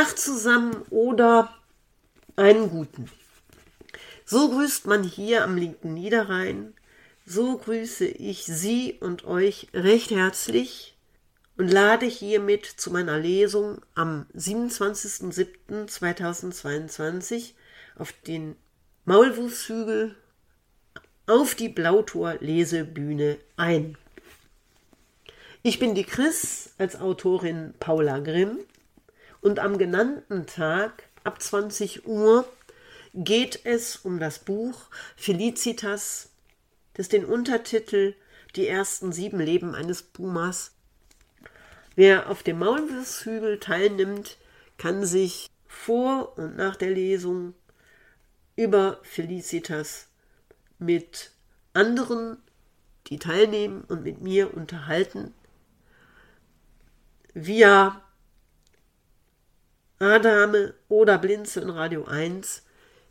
Tag zusammen oder einen guten. So grüßt man hier am linken Niederrhein. So grüße ich Sie und euch recht herzlich und lade hiermit zu meiner Lesung am 27.07.2022 auf den Maulwurfshügel auf die Blautor Lesebühne ein. Ich bin die Chris als Autorin Paula Grimm und am genannten Tag ab 20 Uhr geht es um das Buch Felicitas, das den Untertitel Die ersten sieben Leben eines Pumas. Wer auf dem Maulwurfshügel teilnimmt, kann sich vor und nach der Lesung über Felicitas mit anderen, die teilnehmen und mit mir unterhalten, via Adame oder Blinze in Radio 1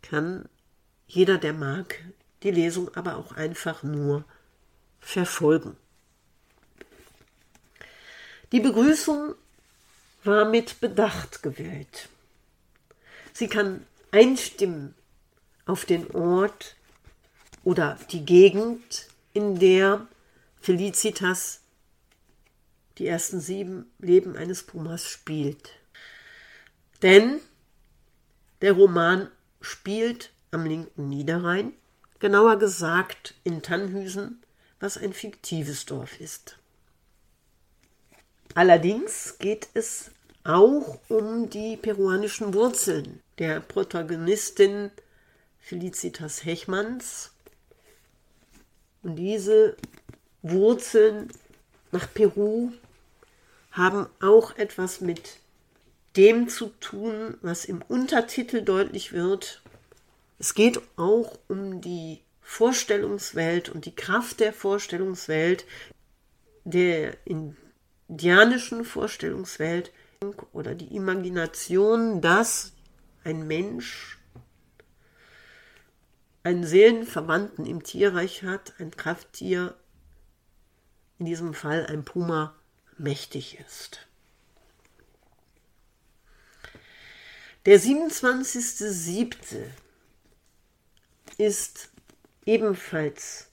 kann jeder, der mag, die Lesung aber auch einfach nur verfolgen. Die Begrüßung war mit Bedacht gewählt. Sie kann einstimmen auf den Ort oder die Gegend, in der Felicitas die ersten sieben Leben eines Pumas spielt. Denn der Roman spielt am linken Niederrhein, genauer gesagt in Tannhüsen, was ein fiktives Dorf ist. Allerdings geht es auch um die peruanischen Wurzeln der Protagonistin Felicitas Hechmanns. Und diese Wurzeln nach Peru haben auch etwas mit dem zu tun, was im Untertitel deutlich wird. Es geht auch um die Vorstellungswelt und die Kraft der Vorstellungswelt, der in indianischen Vorstellungswelt oder die Imagination, dass ein Mensch einen Seelenverwandten im Tierreich hat, ein Krafttier, in diesem Fall ein Puma, mächtig ist. Der 27.07. ist ebenfalls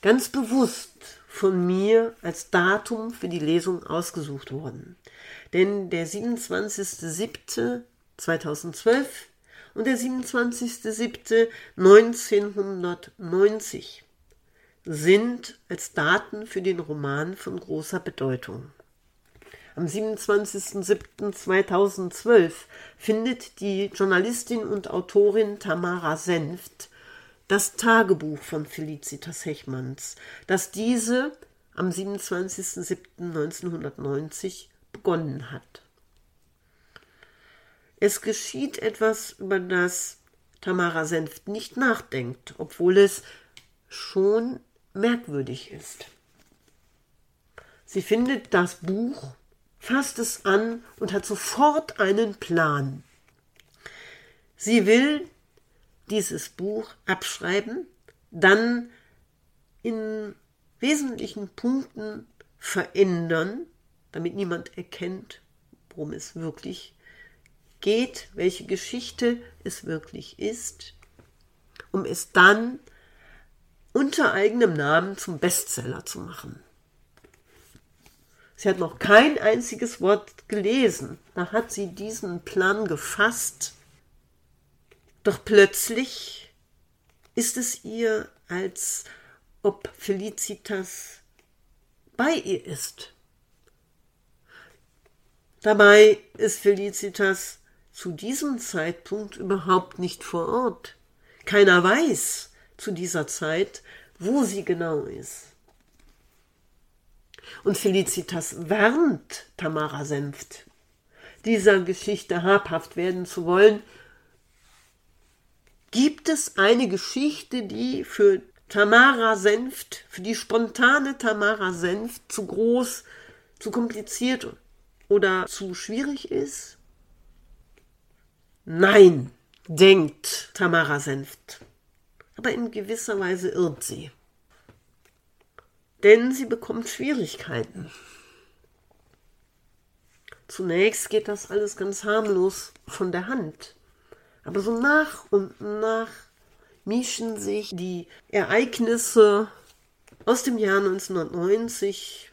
ganz bewusst von mir als Datum für die Lesung ausgesucht worden. Denn der 27.07.2012 und der 27.07.1990 sind als Daten für den Roman von großer Bedeutung. Am 27.07.2012 findet die Journalistin und Autorin Tamara Senft das Tagebuch von Felicitas Hechmanns, das diese am 27.07.1990 begonnen hat. Es geschieht etwas, über das Tamara Senft nicht nachdenkt, obwohl es schon merkwürdig ist. Sie findet das Buch, fasst es an und hat sofort einen Plan. Sie will dieses Buch abschreiben, dann in wesentlichen Punkten verändern, damit niemand erkennt, worum es wirklich geht, welche Geschichte es wirklich ist, um es dann unter eigenem Namen zum Bestseller zu machen. Sie hat noch kein einziges Wort gelesen. Da hat sie diesen Plan gefasst doch plötzlich ist es ihr, als ob Felicitas bei ihr ist. Dabei ist Felicitas zu diesem Zeitpunkt überhaupt nicht vor Ort. Keiner weiß zu dieser Zeit, wo sie genau ist. Und Felicitas warnt Tamara Senft, dieser Geschichte habhaft werden zu wollen, Gibt es eine Geschichte, die für Tamara Senft, für die spontane Tamara Senft zu groß, zu kompliziert oder zu schwierig ist? Nein, denkt Tamara Senft. Aber in gewisser Weise irrt sie. Denn sie bekommt Schwierigkeiten. Zunächst geht das alles ganz harmlos von der Hand. Aber so nach und nach mischen sich die Ereignisse aus dem Jahr 1990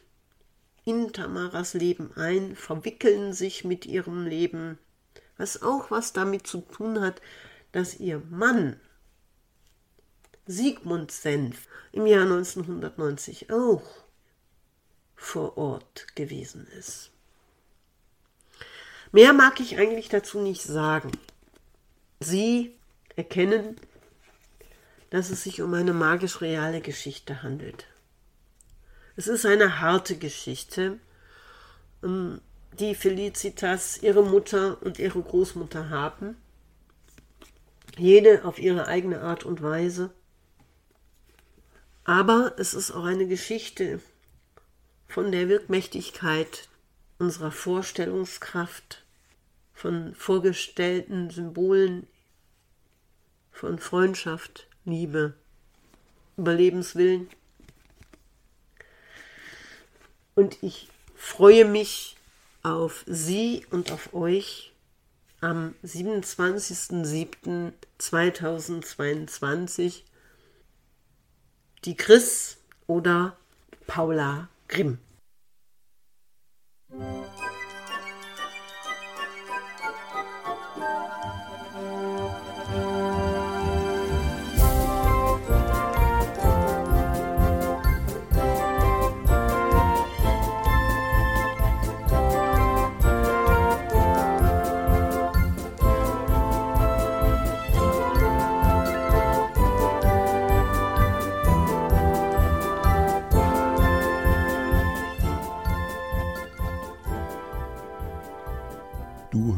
in Tamaras Leben ein, verwickeln sich mit ihrem Leben, was auch was damit zu tun hat, dass ihr Mann Sigmund Senf im Jahr 1990 auch vor Ort gewesen ist. Mehr mag ich eigentlich dazu nicht sagen. Sie erkennen, dass es sich um eine magisch reale Geschichte handelt. Es ist eine harte Geschichte, ähm, die Felicitas, ihre Mutter und ihre Großmutter haben. Jede auf ihre eigene Art und Weise. Aber es ist auch eine Geschichte von der Wirkmächtigkeit unserer Vorstellungskraft, von vorgestellten Symbolen, von Freundschaft, Liebe, Überlebenswillen. Und ich freue mich auf Sie und auf euch am 27.07.2022 die Chris oder Paula Grimm.